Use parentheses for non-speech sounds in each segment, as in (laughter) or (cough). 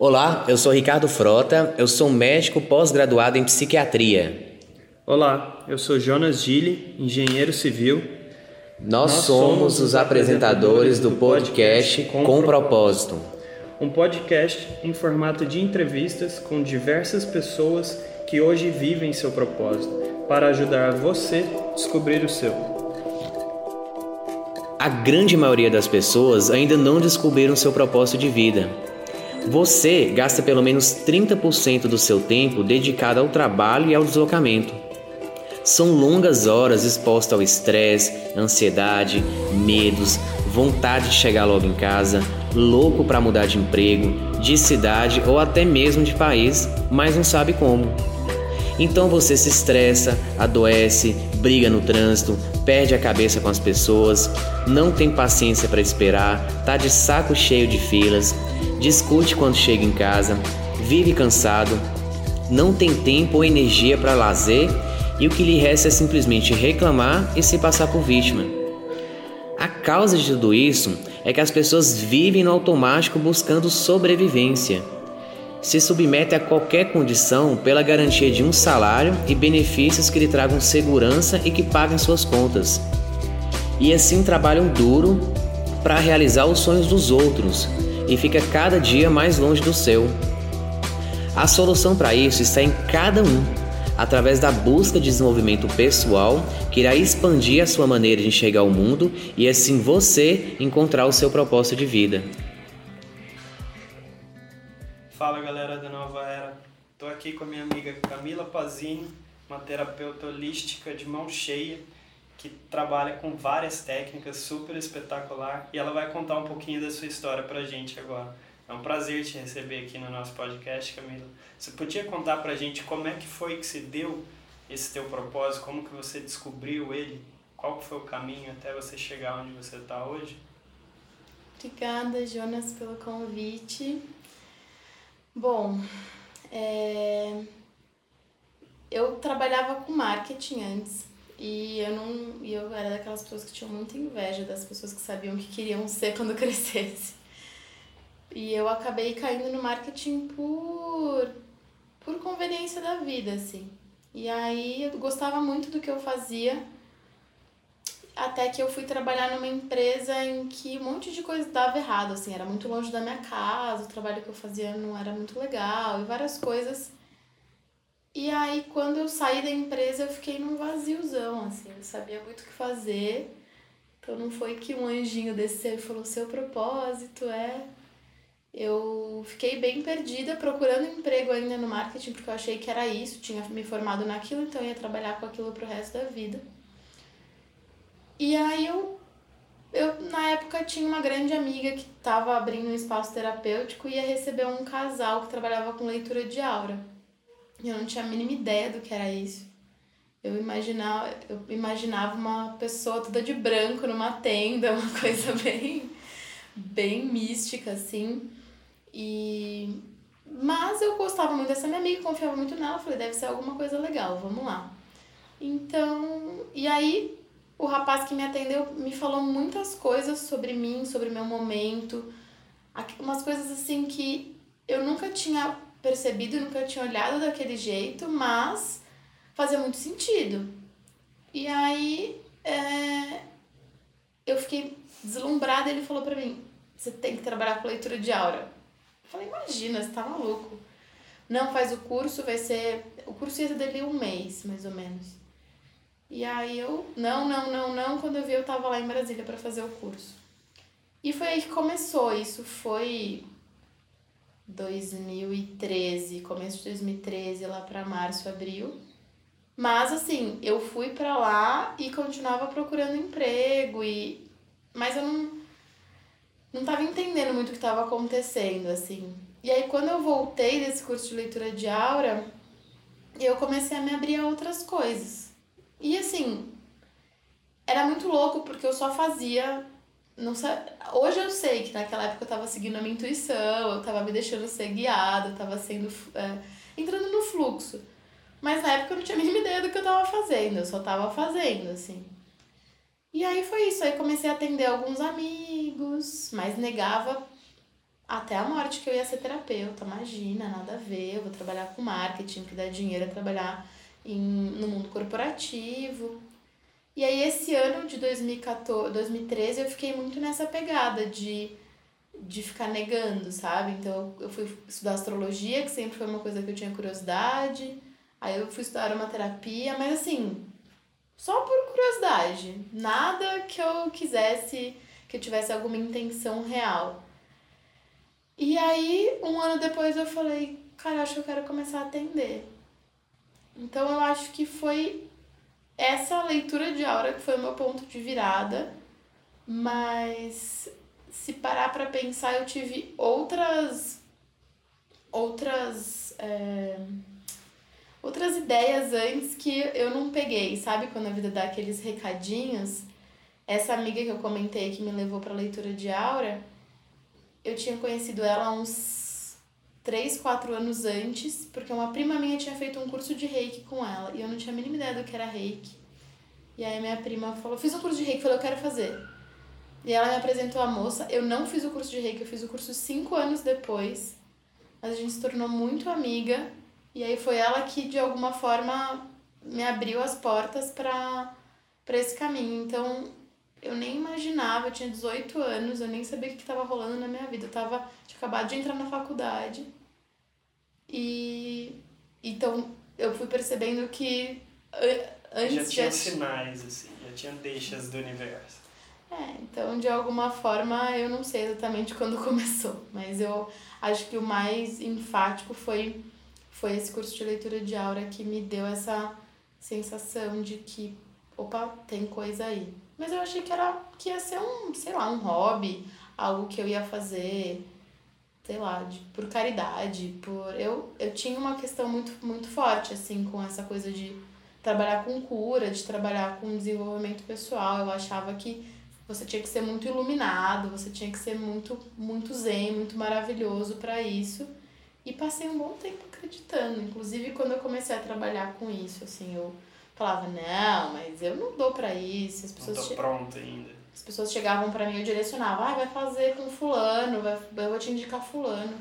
Olá, eu sou Ricardo Frota, eu sou médico pós-graduado em psiquiatria. Olá, eu sou Jonas Gille, engenheiro civil. Nós, Nós somos os apresentadores do podcast Com, Com Propósito. Um podcast em formato de entrevistas com diversas pessoas que hoje vivem seu propósito, para ajudar você a descobrir o seu. A grande maioria das pessoas ainda não descobriram seu propósito de vida você gasta pelo menos 30% do seu tempo dedicado ao trabalho e ao deslocamento. São longas horas expostas ao estresse, ansiedade, medos, vontade de chegar logo em casa, louco para mudar de emprego, de cidade ou até mesmo de país, mas não sabe como. Então você se estressa, adoece, briga no trânsito, perde a cabeça com as pessoas, não tem paciência para esperar, tá de saco cheio de filas, discute quando chega em casa, vive cansado, não tem tempo ou energia para lazer e o que lhe resta é simplesmente reclamar e se passar por vítima. A causa de tudo isso é que as pessoas vivem no automático buscando sobrevivência. Se submetem a qualquer condição pela garantia de um salário e benefícios que lhe tragam segurança e que paguem suas contas. E assim trabalham duro para realizar os sonhos dos outros, e fica cada dia mais longe do seu. A solução para isso está em cada um, através da busca de desenvolvimento pessoal que irá expandir a sua maneira de enxergar o mundo e assim você encontrar o seu propósito de vida. Galera da Nova Era, estou aqui com a minha amiga Camila Pazini, uma terapeuta holística de mão cheia que trabalha com várias técnicas, super espetacular, e ela vai contar um pouquinho da sua história pra gente agora. É um prazer te receber aqui no nosso podcast, Camila. Você podia contar pra gente como é que foi que se deu esse teu propósito, como que você descobriu ele, qual foi o caminho até você chegar onde você está hoje? Obrigada, Jonas, pelo convite. Bom, é... eu trabalhava com marketing antes, e eu não. E eu era daquelas pessoas que tinham muita inveja das pessoas que sabiam o que queriam ser quando (laughs) crescesse. E eu acabei caindo no marketing por por conveniência da vida, assim. E aí eu gostava muito do que eu fazia. Até que eu fui trabalhar numa empresa em que um monte de coisa dava errado, assim, era muito longe da minha casa, o trabalho que eu fazia não era muito legal e várias coisas e aí, quando eu saí da empresa, eu fiquei num vaziozão, assim, não sabia muito o que fazer. Então, não foi que um anjinho desceu e falou: seu propósito é. Eu fiquei bem perdida procurando emprego ainda no marketing, porque eu achei que era isso, tinha me formado naquilo, então ia trabalhar com aquilo pro resto da vida. E aí eu, eu na época tinha uma grande amiga que estava abrindo um espaço terapêutico e ia receber um casal que trabalhava com leitura de aura. Eu não tinha a mínima ideia do que era isso. Eu imaginava, eu imaginava uma pessoa toda de branco numa tenda, (laughs) uma coisa bem, bem mística, assim. E... Mas eu gostava muito dessa minha amiga, confiava muito nela, falei, deve ser alguma coisa legal, vamos lá. Então, e aí o rapaz que me atendeu me falou muitas coisas sobre mim, sobre meu momento, umas coisas assim que eu nunca tinha percebido, nunca tinha olhado daquele jeito, mas fazia muito sentido. E aí é, eu fiquei deslumbrada ele falou pra mim, você tem que trabalhar com leitura de aura. Eu falei, imagina, você tá maluco. Não, faz o curso, vai ser. O curso ia ser dele um mês, mais ou menos. E aí eu, não, não, não, não. Quando eu vi, eu tava lá em Brasília para fazer o curso. E foi aí que começou. Isso foi 2013, começo de 2013, lá para março, abril. Mas assim, eu fui para lá e continuava procurando emprego e mas eu não não tava entendendo muito o que estava acontecendo, assim. E aí quando eu voltei desse curso de leitura de aura, eu comecei a me abrir a outras coisas. E assim, era muito louco porque eu só fazia não sabe, hoje eu sei que naquela época eu tava seguindo a minha intuição, eu tava me deixando ser guiada, eu tava sendo é, entrando no fluxo. Mas na época eu não tinha a mínima ideia do que eu tava fazendo, eu só tava fazendo, assim. E aí foi isso, aí comecei a atender alguns amigos, mas negava até a morte que eu ia ser terapeuta, imagina, nada a ver, eu vou trabalhar com marketing, que dá dinheiro é trabalhar em, no mundo corporativo. E aí esse ano de 2014, 2013 eu fiquei muito nessa pegada de, de ficar negando, sabe? Então eu fui estudar astrologia, que sempre foi uma coisa que eu tinha curiosidade. Aí eu fui estudar uma terapia, mas assim, só por curiosidade, nada que eu quisesse, que eu tivesse alguma intenção real. E aí, um ano depois eu falei, cara, acho que eu quero começar a atender. Então eu acho que foi essa leitura de aura que foi o meu ponto de virada, mas se parar para pensar, eu tive outras outras é, outras ideias antes que eu não peguei, sabe? Quando a vida dá aqueles recadinhos. Essa amiga que eu comentei que me levou para leitura de aura, eu tinha conhecido ela há uns 3, 4 anos antes, porque uma prima minha tinha feito um curso de reiki com ela e eu não tinha a mínima ideia do que era reiki. E aí minha prima falou: Fiz um curso de reiki, falei: Eu quero fazer. E ela me apresentou a moça. Eu não fiz o curso de reiki, eu fiz o curso cinco anos depois. Mas a gente se tornou muito amiga. E aí foi ela que, de alguma forma, me abriu as portas para esse caminho. Então, eu nem imaginava, eu tinha 18 anos, eu nem sabia o que estava rolando na minha vida. Eu tava, tinha acabado de entrar na faculdade. E então eu fui percebendo que antes já tinha sinais assim, já tinha deixas do universo. É, então de alguma forma eu não sei exatamente quando (laughs) começou, mas eu acho que o mais enfático foi foi esse curso de leitura de aura que me deu essa sensação de que opa, tem coisa aí. Mas eu achei que era que ia ser um, sei lá, um hobby, algo que eu ia fazer, sei lá, de, por caridade, por eu eu tinha uma questão muito muito forte assim com essa coisa de trabalhar com cura, de trabalhar com desenvolvimento pessoal. Eu achava que você tinha que ser muito iluminado, você tinha que ser muito muito zen, muito maravilhoso para isso. E passei um bom tempo acreditando, inclusive quando eu comecei a trabalhar com isso, assim, eu falava, não, mas eu não dou para isso. As pessoas não tô pronto ainda. As pessoas chegavam para mim, eu direcionava, ah, vai fazer com fulano, vai, eu vou te indicar fulano.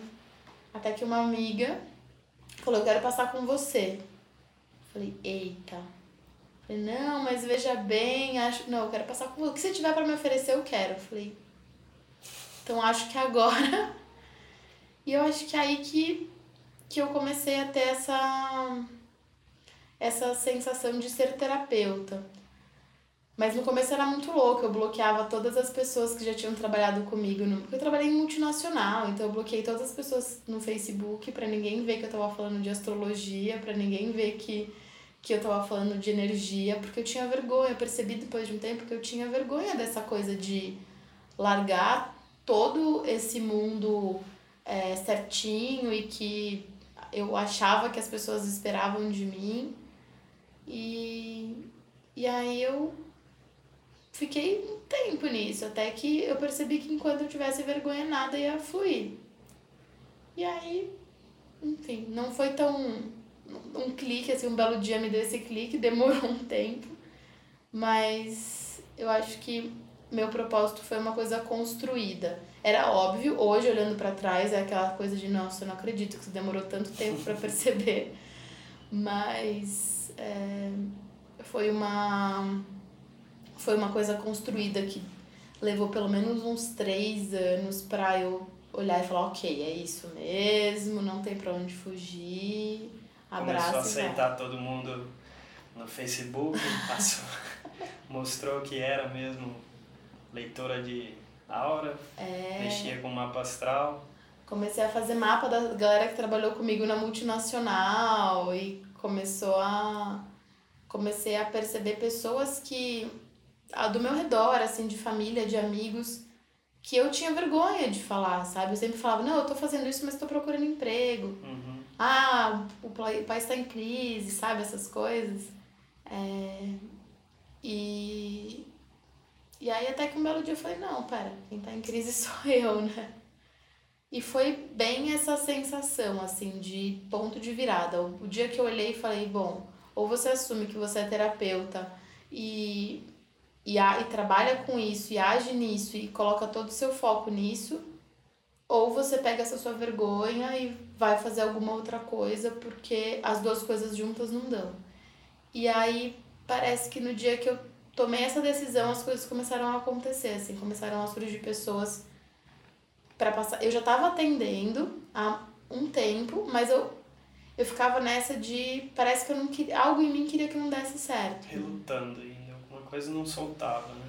Até que uma amiga falou, eu quero passar com você. Falei, eita. Falei, não, mas veja bem, acho. Não, eu quero passar com você. O que você tiver para me oferecer, eu quero. Falei, então acho que agora. (laughs) e eu acho que é aí que, que eu comecei a ter essa essa sensação de ser terapeuta. Mas no começo era muito louco, eu bloqueava todas as pessoas que já tinham trabalhado comigo. No... Porque eu trabalhei em multinacional, então eu bloqueei todas as pessoas no Facebook para ninguém ver que eu tava falando de astrologia, para ninguém ver que, que eu tava falando de energia, porque eu tinha vergonha. Eu percebi depois de um tempo que eu tinha vergonha dessa coisa de largar todo esse mundo é, certinho e que eu achava que as pessoas esperavam de mim e, e aí eu fiquei um tempo nisso, até que eu percebi que enquanto eu tivesse vergonha nada ia fluir. E aí, enfim, não foi tão um clique, assim, um belo dia me deu esse clique, (laughs) demorou um tempo, mas eu acho que meu propósito foi uma coisa construída. Era óbvio, hoje olhando para trás, é aquela coisa de nossa, eu não acredito que isso demorou tanto tempo para (laughs) perceber. Mas é, foi uma foi uma coisa construída que levou pelo menos uns três anos para eu olhar e falar ok é isso mesmo não tem para onde fugir abraço começou a aceitar todo mundo no Facebook (laughs) passou, mostrou que era mesmo leitora de aura é... mexia com mapa astral. Comecei a fazer mapa da galera que trabalhou comigo na multinacional e começou a comecei a perceber pessoas que a do meu redor, assim, de família, de amigos, que eu tinha vergonha de falar, sabe? Eu sempre falava, não, eu tô fazendo isso, mas tô procurando emprego. Uhum. Ah, o país está em crise, sabe? Essas coisas. É... E... E aí até que um belo dia eu falei, não, pera, quem tá em crise (laughs) sou eu, né? E foi bem essa sensação, assim, de ponto de virada. O dia que eu olhei e falei, bom, ou você assume que você é terapeuta e, e, a, e trabalha com isso, e age nisso, e coloca todo o seu foco nisso, ou você pega essa sua vergonha e vai fazer alguma outra coisa, porque as duas coisas juntas não dão. E aí parece que no dia que eu tomei essa decisão, as coisas começaram a acontecer, assim, começaram a surgir pessoas para passar. Eu já estava atendendo há um tempo, mas eu eu ficava nessa de parece que eu não queria, algo em mim queria que não desse certo. Relutando ainda, alguma coisa não soltava, né?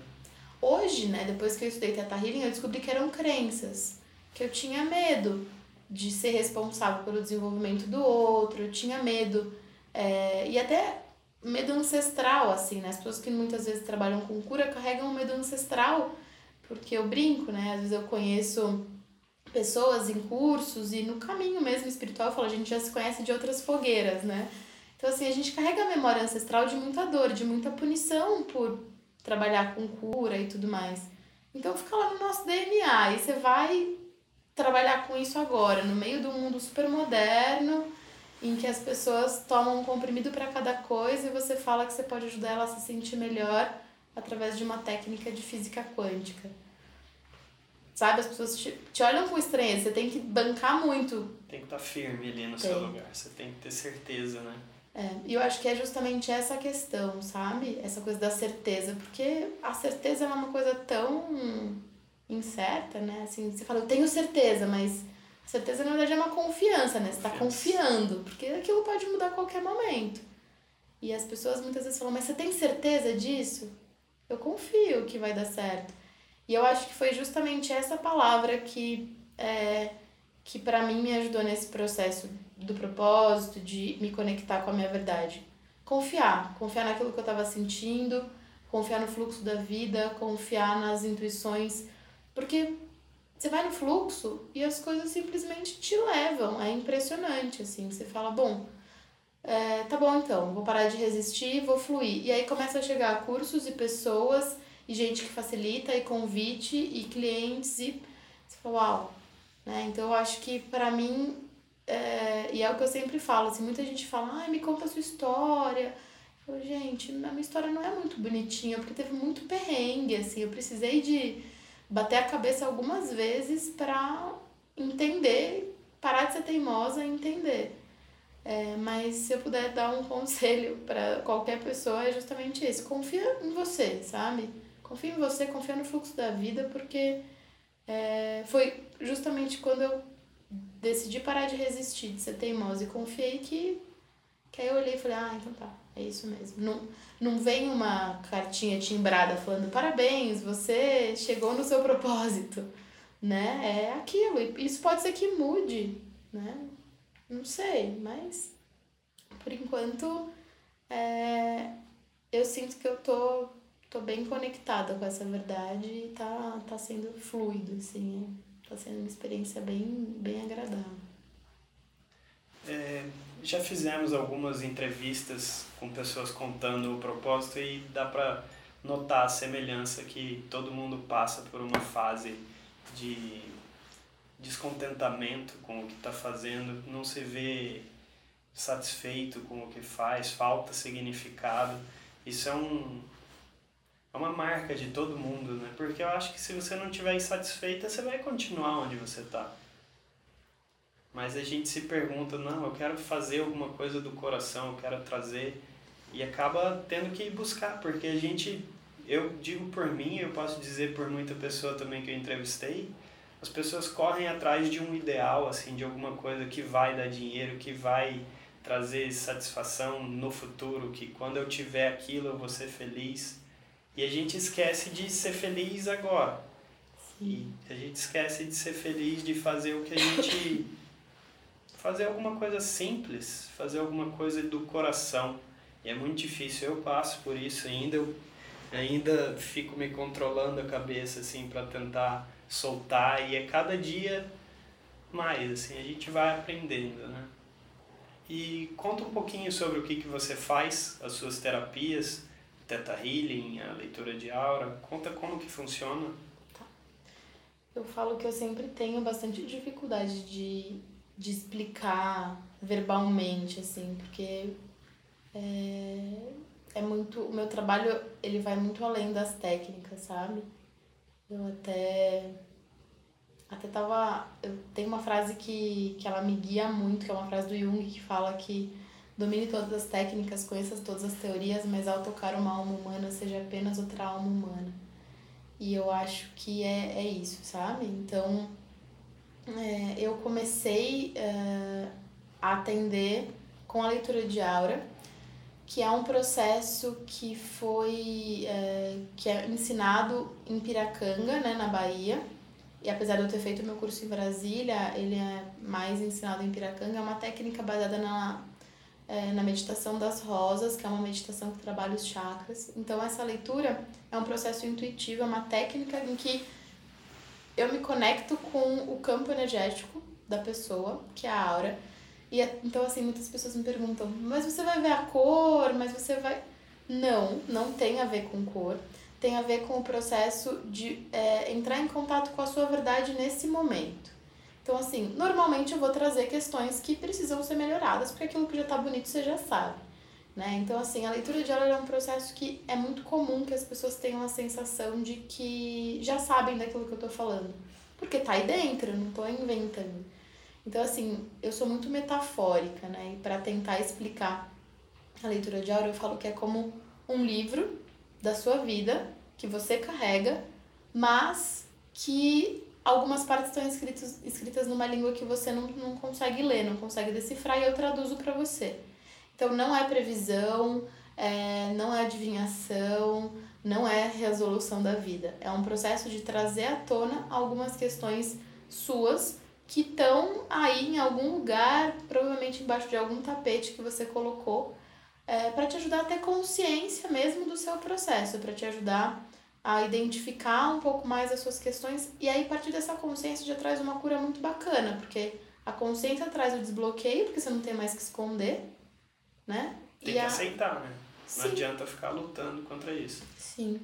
Hoje, né, depois que eu estudei Teta Healing, eu descobri que eram crenças, que eu tinha medo de ser responsável pelo desenvolvimento do outro, eu tinha medo, é, e até medo ancestral, assim, né? As pessoas que muitas vezes trabalham com cura carregam um medo ancestral, porque eu brinco, né? Às vezes eu conheço pessoas em cursos e no caminho mesmo espiritual, eu falo, a gente já se conhece de outras fogueiras, né? Então, assim, a gente carrega a memória ancestral de muita dor, de muita punição por trabalhar com cura e tudo mais. Então, fica lá no nosso DNA e você vai trabalhar com isso agora, no meio do mundo super moderno, em que as pessoas tomam um comprimido para cada coisa e você fala que você pode ajudar ela a se sentir melhor através de uma técnica de física quântica. Sabe, as pessoas te, te olham com estranheza, você tem que bancar muito. Tem que estar tá firme ali no tem. seu lugar, você tem que ter certeza, né? É, e eu acho que é justamente essa questão, sabe? Essa coisa da certeza, porque a certeza é uma coisa tão incerta, né? Assim, você fala, eu tenho certeza, mas certeza na verdade é uma confiança, né? Você está confiando, porque aquilo pode mudar a qualquer momento. E as pessoas muitas vezes falam, mas você tem certeza disso? Eu confio que vai dar certo. E eu acho que foi justamente essa palavra que, é, que para mim me ajudou nesse processo do propósito, de me conectar com a minha verdade. Confiar, confiar naquilo que eu estava sentindo, confiar no fluxo da vida, confiar nas intuições, porque você vai no fluxo e as coisas simplesmente te levam. É impressionante, assim. Você fala, bom, é, tá bom então, vou parar de resistir, vou fluir. E aí começa a chegar cursos e pessoas e gente que facilita e convite e clientes e você fala, uau. Né? Então eu acho que para mim, é, e é o que eu sempre falo, assim, muita gente fala, ai, me conta a sua história. Eu falo, gente, a minha história não é muito bonitinha, porque teve muito perrengue, assim, eu precisei de bater a cabeça algumas vezes para entender, parar de ser teimosa e entender. É, mas se eu puder dar um (laughs) conselho para qualquer pessoa é justamente esse: confia em você, sabe? Confia em você, confia no fluxo da vida, porque é, foi justamente quando eu decidi parar de resistir, de ser teimosa e confiei que, que aí eu olhei e falei: ah, então tá, é isso mesmo. Não, não vem uma cartinha timbrada falando parabéns, você chegou no seu propósito, né? É aquilo. E isso pode ser que mude, né? Não sei, mas por enquanto é, eu sinto que eu tô, tô bem conectada com essa verdade e tá, tá sendo fluido, assim. Tá sendo uma experiência bem, bem agradável. É, já fizemos algumas entrevistas com pessoas contando o propósito e dá para notar a semelhança que todo mundo passa por uma fase de descontentamento com o que está fazendo, não se vê satisfeito com o que faz, falta significado. Isso é um é uma marca de todo mundo, né? Porque eu acho que se você não estiver insatisfeita, você vai continuar onde você está. Mas a gente se pergunta, não, eu quero fazer alguma coisa do coração, eu quero trazer e acaba tendo que ir buscar, porque a gente, eu digo por mim, eu posso dizer por muita pessoa também que eu entrevistei, as pessoas correm atrás de um ideal, assim, de alguma coisa que vai dar dinheiro, que vai trazer satisfação no futuro, que quando eu tiver aquilo eu vou ser feliz. E a gente esquece de ser feliz agora. Sim. E a gente esquece de ser feliz, de fazer o que a gente (coughs) fazer alguma coisa simples, fazer alguma coisa do coração. E é muito difícil, eu passo por isso ainda, eu ainda fico me controlando a cabeça assim para tentar soltar e é cada dia mais, assim, a gente vai aprendendo, né? E conta um pouquinho sobre o que, que você faz, as suas terapias, Teta Healing, a leitura de aura, conta como que funciona. Tá. Eu falo que eu sempre tenho bastante dificuldade de de explicar verbalmente, assim, porque é, é muito. O meu trabalho ele vai muito além das técnicas, sabe? Eu até até tava. Eu tenho uma frase que, que ela me guia muito, que é uma frase do Jung, que fala que domine todas as técnicas, conheça todas as teorias, mas ao tocar uma alma humana, seja apenas outra alma humana. E eu acho que é, é isso, sabe? Então, é, eu comecei é, a atender com a leitura de aura, que é um processo que foi é, que é ensinado em Piracanga, né, na Bahia, e apesar de eu ter feito meu curso em Brasília, ele é mais ensinado em Piracanga. É uma técnica baseada na, é, na meditação das rosas, que é uma meditação que trabalha os chakras. Então, essa leitura é um processo intuitivo, é uma técnica em que eu me conecto com o campo energético da pessoa, que é a aura. E é, então, assim, muitas pessoas me perguntam, mas você vai ver a cor, mas você vai. Não, não tem a ver com cor tem a ver com o processo de é, entrar em contato com a sua verdade nesse momento. Então, assim, normalmente eu vou trazer questões que precisam ser melhoradas, porque aquilo que já está bonito você já sabe. Né? Então, assim, a leitura de aula é um processo que é muito comum que as pessoas tenham a sensação de que já sabem daquilo que eu estou falando. Porque tá aí dentro, não estou inventando. Então, assim, eu sou muito metafórica, né? E para tentar explicar a leitura de aula, eu falo que é como um livro da sua vida que você carrega, mas que algumas partes estão escritas, escritas numa língua que você não, não consegue ler, não consegue decifrar e eu traduzo para você. Então não é previsão, é, não é adivinhação, não é resolução da vida. É um processo de trazer à tona algumas questões suas que estão aí em algum lugar, provavelmente embaixo de algum tapete que você colocou é, para te ajudar a ter consciência mesmo do seu processo, para te ajudar a identificar um pouco mais as suas questões e aí a partir dessa consciência já traz uma cura muito bacana, porque a consciência traz o desbloqueio, porque você não tem mais que esconder, né? Tem e que a... aceitar, né? Não Sim. adianta ficar lutando contra isso. Sim.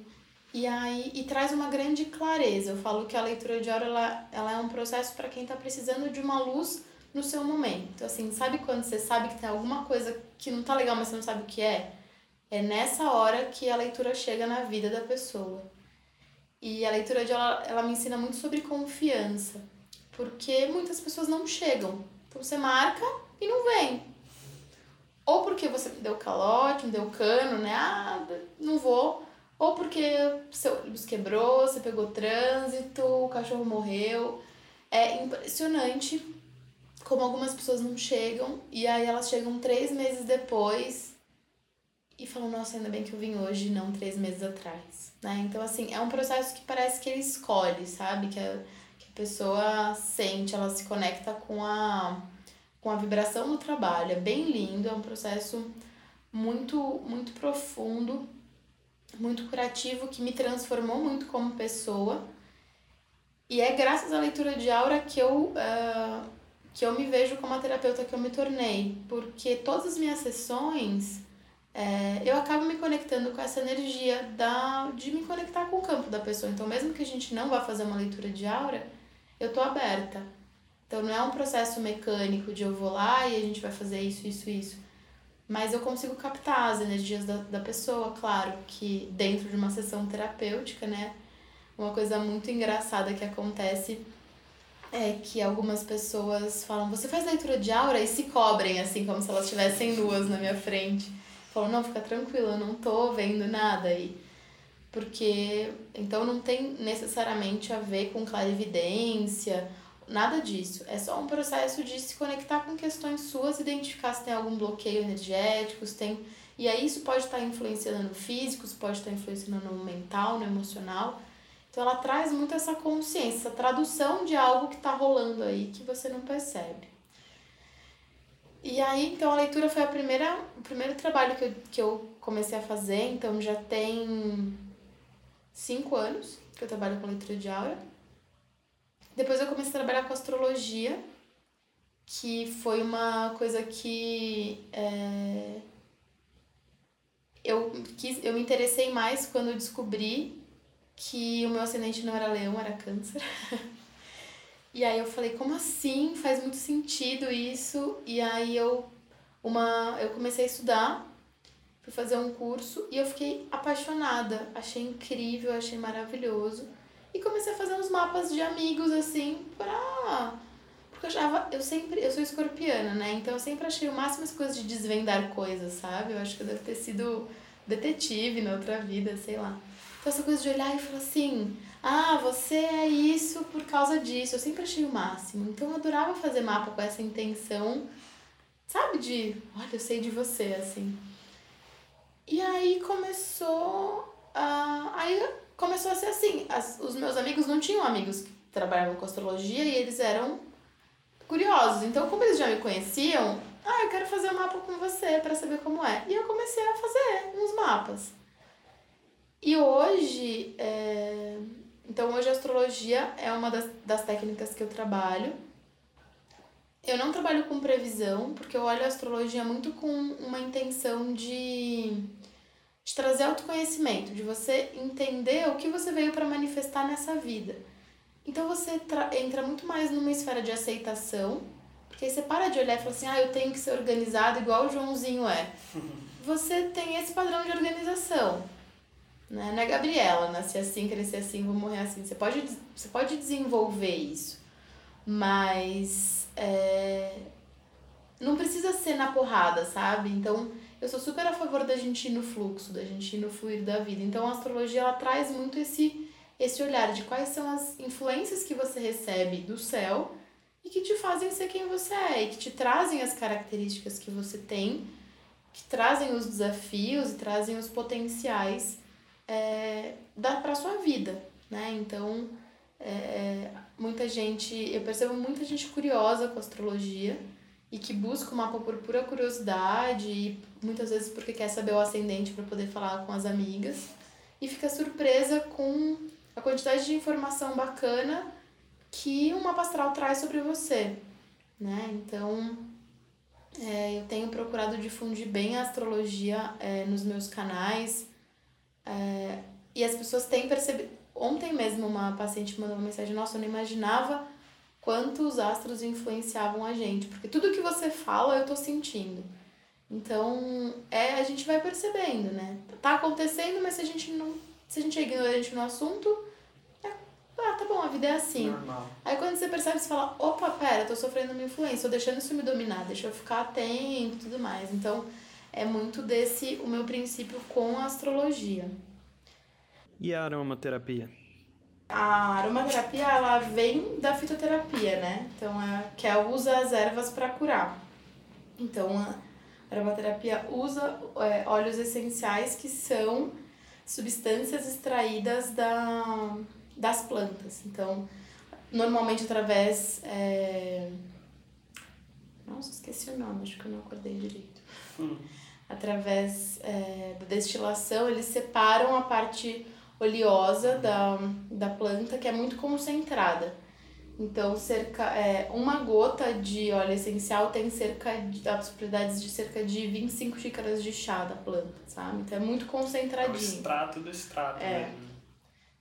E aí e traz uma grande clareza. Eu falo que a leitura de hora ela, ela é um processo para quem está precisando de uma luz no seu momento. Assim, sabe quando você sabe que tem alguma coisa que não tá legal, mas você não sabe o que é? É nessa hora que a leitura chega na vida da pessoa. E a leitura de ela, ela me ensina muito sobre confiança, porque muitas pessoas não chegam. Então você marca e não vem. Ou porque você deu calote, deu cano, né? Ah, não vou. Ou porque seu ônibus quebrou, você pegou trânsito, o cachorro morreu. É impressionante como algumas pessoas não chegam, e aí elas chegam três meses depois e falam, nossa, ainda bem que eu vim hoje, não três meses atrás. Né? Então, assim, é um processo que parece que ele escolhe, sabe? Que a, que a pessoa sente, ela se conecta com a, com a vibração do trabalho. É bem lindo, é um processo muito, muito profundo, muito curativo, que me transformou muito como pessoa. E é graças à leitura de aura que eu uh, que eu me vejo como a terapeuta que eu me tornei, porque todas as minhas sessões é, eu acabo me conectando com essa energia da, de me conectar com o campo da pessoa. Então, mesmo que a gente não vá fazer uma leitura de aura, eu tô aberta. Então, não é um processo mecânico de eu vou lá e a gente vai fazer isso, isso, isso. Mas eu consigo captar as energias da, da pessoa, claro que dentro de uma sessão terapêutica, né? Uma coisa muito engraçada que acontece é que algumas pessoas falam, você faz leitura de aura e se cobrem, assim, como se elas estivessem nuas na minha frente. Falam, não, fica tranquila, eu não tô vendo nada aí. Porque, então não tem necessariamente a ver com clarividência, nada disso. É só um processo de se conectar com questões suas, identificar se tem algum bloqueio energético, se tem... E aí isso pode estar influenciando no físico, isso pode estar influenciando no mental, no emocional. Então ela traz muito essa consciência, essa tradução de algo que está rolando aí que você não percebe. E aí, então a leitura foi a primeira, o primeiro trabalho que eu, que eu comecei a fazer, então já tem cinco anos que eu trabalho com leitura de aura. Depois eu comecei a trabalhar com astrologia, que foi uma coisa que é, eu, quis, eu me interessei mais quando eu descobri que o meu ascendente não era leão, era câncer. (laughs) e aí eu falei, como assim? Faz muito sentido isso. E aí eu uma eu comecei a estudar, fui fazer um curso e eu fiquei apaixonada, achei incrível, achei maravilhoso. E comecei a fazer uns mapas de amigos, assim, pra. Porque eu achava. Eu sempre. Eu sou escorpiana, né? Então eu sempre achei o máximo as coisas de desvendar coisas, sabe? Eu acho que eu devo ter sido detetive na outra vida, sei lá. Então essa coisa de olhar e falar assim, ah, você é isso por causa disso. Eu sempre achei o máximo. Então eu adorava fazer mapa com essa intenção, sabe, de olha, eu sei de você, assim. E aí começou a. Aí começou a ser assim. As, os meus amigos não tinham amigos que trabalhavam com astrologia e eles eram curiosos. Então, como eles já me conheciam, ah, eu quero fazer um mapa com você para saber como é. E eu comecei a fazer uns mapas. E hoje, é... então hoje a astrologia é uma das, das técnicas que eu trabalho. Eu não trabalho com previsão, porque eu olho a astrologia muito com uma intenção de, de trazer autoconhecimento, de você entender o que você veio para manifestar nessa vida. Então você entra muito mais numa esfera de aceitação, porque aí você para de olhar e fala assim: ah, eu tenho que ser organizado igual o Joãozinho é. (laughs) Você tem esse padrão de organização. Né? Não é Gabriela, nasci assim, cresci assim, vou morrer assim. Você pode, você pode desenvolver isso, mas é, não precisa ser na porrada, sabe? Então, eu sou super a favor da gente ir no fluxo, da gente ir no fluir da vida. Então, a astrologia ela traz muito esse, esse olhar de quais são as influências que você recebe do céu e que te fazem ser quem você é e que te trazem as características que você tem, que trazem os desafios e trazem os potenciais é, para sua vida, né? Então, é, muita gente, eu percebo muita gente curiosa com astrologia e que busca o mapa por pura curiosidade e muitas vezes porque quer saber o ascendente para poder falar com as amigas e fica surpresa com a quantidade de informação bacana que um mapa astral traz sobre você, né? Então, é, eu tenho procurado difundir bem a astrologia é, nos meus canais, é, e as pessoas têm percebido. Ontem mesmo, uma paciente mandou uma mensagem: Nossa, eu não imaginava quanto os astros influenciavam a gente, porque tudo que você fala eu tô sentindo. Então, é, a gente vai percebendo, né? Tá acontecendo, mas se a gente não. Se a gente é ignorante no assunto, é, ah, tá bom, a vida é assim. Normal. Aí quando você percebe, você fala, opa, pera, tô sofrendo uma influência, tô deixando isso me dominar, deixa eu ficar atento e tudo mais. Então, é muito desse o meu princípio com a astrologia. E a aromaterapia? A aromaterapia ela vem da fitoterapia, né? Então é que é usa as ervas para curar. Então a aromaterapia usa é, óleos essenciais que são substâncias extraídas da, das plantas. Então normalmente através é... nossa esqueci o nome acho que eu não acordei direito. Hum através é, da destilação, eles separam a parte oleosa da, da planta, que é muito concentrada. Então, cerca, é, uma gota de óleo essencial tem cerca de as propriedades de cerca de 25 xícaras de chá da planta, sabe? Então é muito concentradinho. É o extrato do extrato, é. Né?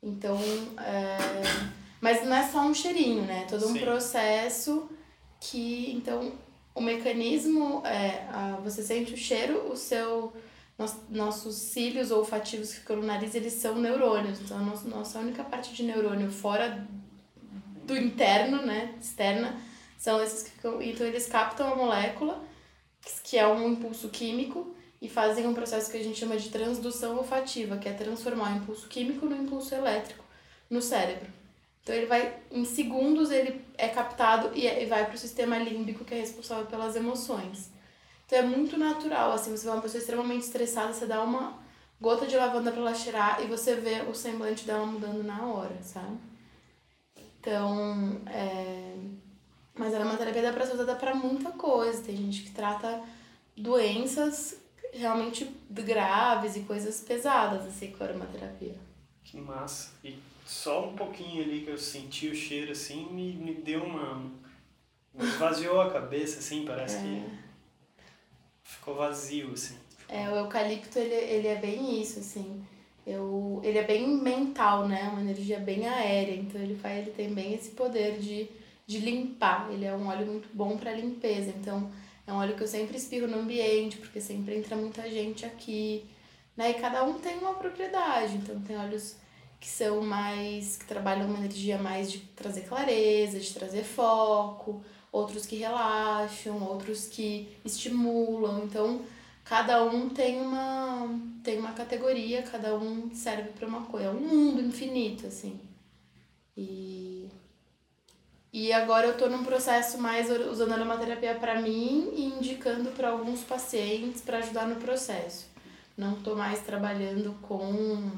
Então, é... mas não é só um cheirinho, né? É todo um Sim. processo que, então, o mecanismo é a, você sente o cheiro, o seu nos, nossos cílios olfativos que ficam no nariz, eles são neurônios. Então, a nossa, nossa única parte de neurônio fora do interno, né, externa, são esses que ficam, então eles captam a molécula, que é um impulso químico, e fazem um processo que a gente chama de transdução olfativa, que é transformar o impulso químico no impulso elétrico no cérebro. Então ele vai, em segundos, ele é captado e, é, e vai para o sistema límbico, que é responsável pelas emoções. Então é muito natural, assim, você vê uma pessoa extremamente estressada, você dá uma gota de lavanda para ela cheirar e você vê o semblante dela mudando na hora, sabe? Então, é... Mas a aromaterapia dá pra ser usada pra muita coisa. Tem gente que trata doenças realmente graves e coisas pesadas, assim, com aromaterapia. Que massa. E só um pouquinho ali que eu senti o cheiro assim me, me deu uma. Esvaziou a cabeça, assim, parece é. que ficou vazio, assim. É, o eucalipto ele, ele é bem isso, assim. Eu, ele é bem mental, né? Uma energia bem aérea, então ele faz, ele tem bem esse poder de, de limpar. Ele é um óleo muito bom para limpeza, então é um óleo que eu sempre espirro no ambiente, porque sempre entra muita gente aqui, né? E cada um tem uma propriedade, então tem óleos que são mais. que trabalham uma energia mais de trazer clareza, de trazer foco, outros que relaxam, outros que estimulam. Então, cada um tem uma, tem uma categoria, cada um serve para uma coisa. É um mundo infinito, assim. E, e agora eu tô num processo mais usando a aromaterapia para mim e indicando para alguns pacientes para ajudar no processo. Não tô mais trabalhando com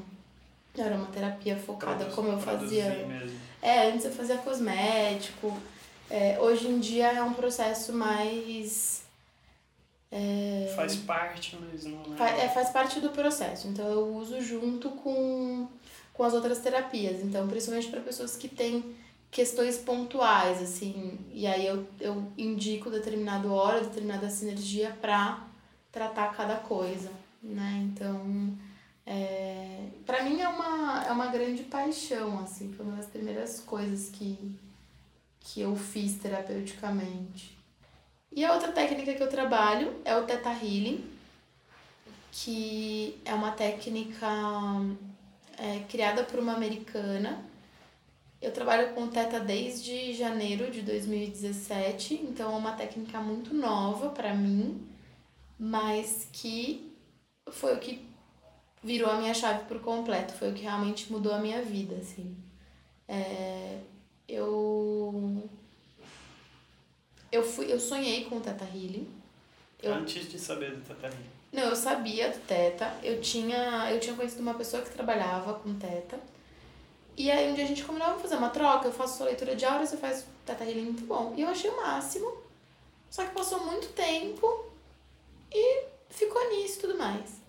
aromaterapia focada Produz, como eu fazia. Mesmo. É, antes eu fazia cosmético. É, hoje em dia é um processo mais. É, faz parte, mas não é. Faz, é, faz parte do processo. Então eu uso junto com, com as outras terapias. Então, principalmente para pessoas que têm questões pontuais, assim. E aí eu, eu indico determinado hora, determinada sinergia para tratar cada coisa, né? Então é, para mim é uma, é uma grande paixão, assim, foi uma das primeiras coisas que, que eu fiz terapeuticamente. E a outra técnica que eu trabalho é o Theta Healing, que é uma técnica é, criada por uma americana. Eu trabalho com o Theta desde janeiro de 2017, então é uma técnica muito nova para mim, mas que foi o que virou a minha chave por completo. Foi o que realmente mudou a minha vida, assim. É, eu eu fui eu sonhei com o Teta Healing. Eu, Antes de saber do Teta Healing. Não, eu sabia do Teta. Eu tinha eu tinha conhecido uma pessoa que trabalhava com Teta. E aí um dia a gente combinou, vamos fazer uma troca, eu faço sua leitura de aura, você faz Teta Healing muito bom. E eu achei o máximo. Só que passou muito tempo e ficou nisso e tudo mais.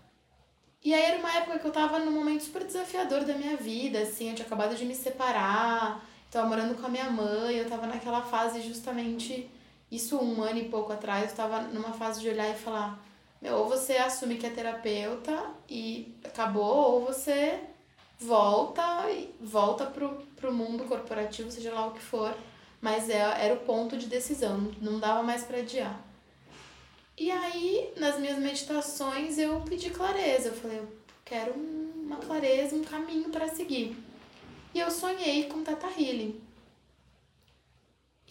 E aí era uma época que eu tava num momento super desafiador da minha vida, assim, eu tinha acabado de me separar, tava morando com a minha mãe, eu tava naquela fase justamente, isso um ano e pouco atrás, eu tava numa fase de olhar e falar, meu, ou você assume que é terapeuta e acabou, ou você volta volta pro, pro mundo corporativo, seja lá o que for, mas é, era o ponto de decisão, não dava mais para adiar. E aí, nas minhas meditações, eu pedi clareza. Eu falei, eu quero uma clareza, um caminho para seguir. E eu sonhei com Tata Healing.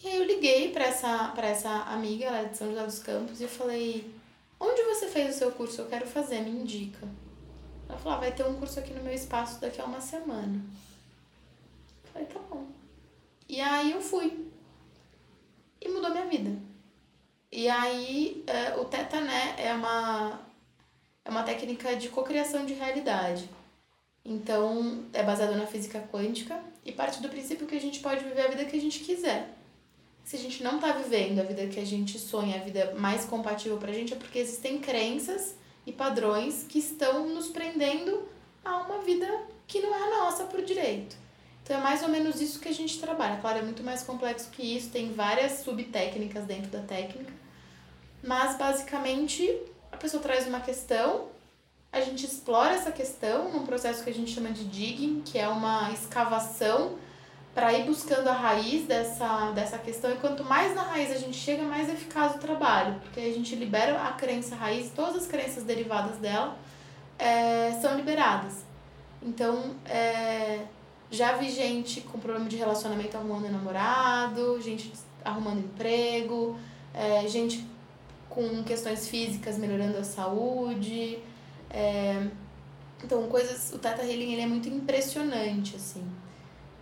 E aí eu liguei para essa, essa amiga, ela é de São José dos Campos, e eu falei, onde você fez o seu curso? Eu quero fazer, me indica. Ela falou, ah, vai ter um curso aqui no meu espaço daqui a uma semana. Eu falei, tá bom. E aí eu fui. E mudou minha vida. E aí, é, o Teta, né, é uma, é uma técnica de cocriação de realidade. Então, é baseado na física quântica e parte do princípio que a gente pode viver a vida que a gente quiser. Se a gente não está vivendo a vida que a gente sonha, a vida mais compatível para a gente, é porque existem crenças e padrões que estão nos prendendo a uma vida que não é a nossa por direito. Então é mais ou menos isso que a gente trabalha. Claro, é muito mais complexo que isso, tem várias subtécnicas dentro da técnica, mas basicamente a pessoa traz uma questão, a gente explora essa questão num processo que a gente chama de digging, que é uma escavação para ir buscando a raiz dessa, dessa questão. E quanto mais na raiz a gente chega, mais eficaz o trabalho, porque a gente libera a crença raiz, todas as crenças derivadas dela é, são liberadas. Então, é, já vi gente com problema de relacionamento arrumando namorado, gente arrumando emprego, é, gente com questões físicas melhorando a saúde. É, então, coisas. O Teta Healing ele é muito impressionante, assim.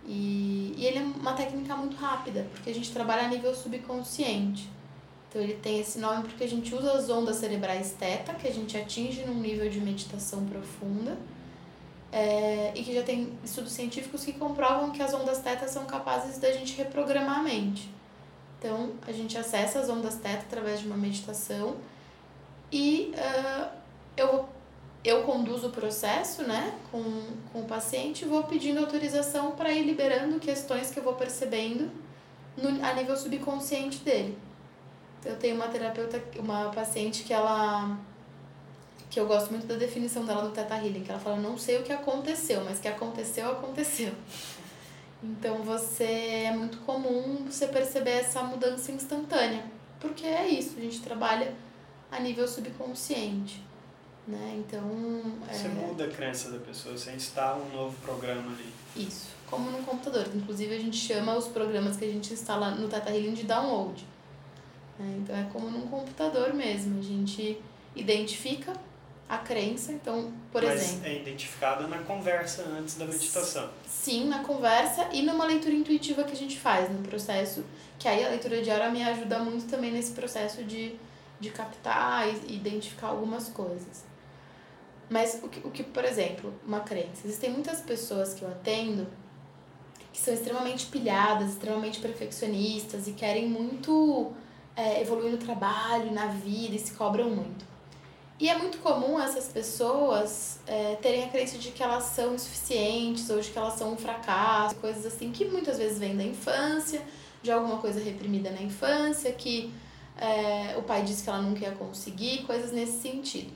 E, e ele é uma técnica muito rápida, porque a gente trabalha a nível subconsciente. Então, ele tem esse nome porque a gente usa as ondas cerebrais teta, que a gente atinge num nível de meditação profunda. É, e que já tem estudos científicos que comprovam que as ondas teta são capazes da gente reprogramar a mente. Então, a gente acessa as ondas teta através de uma meditação e uh, eu, eu conduzo o processo né, com, com o paciente e vou pedindo autorização para ir liberando questões que eu vou percebendo no, a nível subconsciente dele. Eu tenho uma terapeuta, uma paciente que ela que eu gosto muito da definição dela do Teta Healing, que ela fala, não sei o que aconteceu, mas que aconteceu, aconteceu. Então você é muito comum você perceber essa mudança instantânea, porque é isso, a gente trabalha a nível subconsciente. Né? Então. Você é... muda a crença da pessoa, você instala um novo programa ali. Isso, como no computador. Inclusive a gente chama os programas que a gente instala no Tata Healing de download. Né? Então é como num computador mesmo. A gente identifica a crença. Então, por Mas exemplo. É identificada na conversa antes da meditação. Sim, na conversa e numa leitura intuitiva que a gente faz no processo. Que aí a leitura diária me ajuda muito também nesse processo de, de captar e identificar algumas coisas. Mas o que, o que, por exemplo, uma crença. Existem muitas pessoas que eu atendo que são extremamente pilhadas, extremamente perfeccionistas e querem muito é, evoluir no trabalho, na vida e se cobram muito. E é muito comum essas pessoas é, terem a crença de que elas são insuficientes ou de que elas são um fracasso, coisas assim, que muitas vezes vêm da infância, de alguma coisa reprimida na infância, que é, o pai disse que ela nunca ia conseguir, coisas nesse sentido.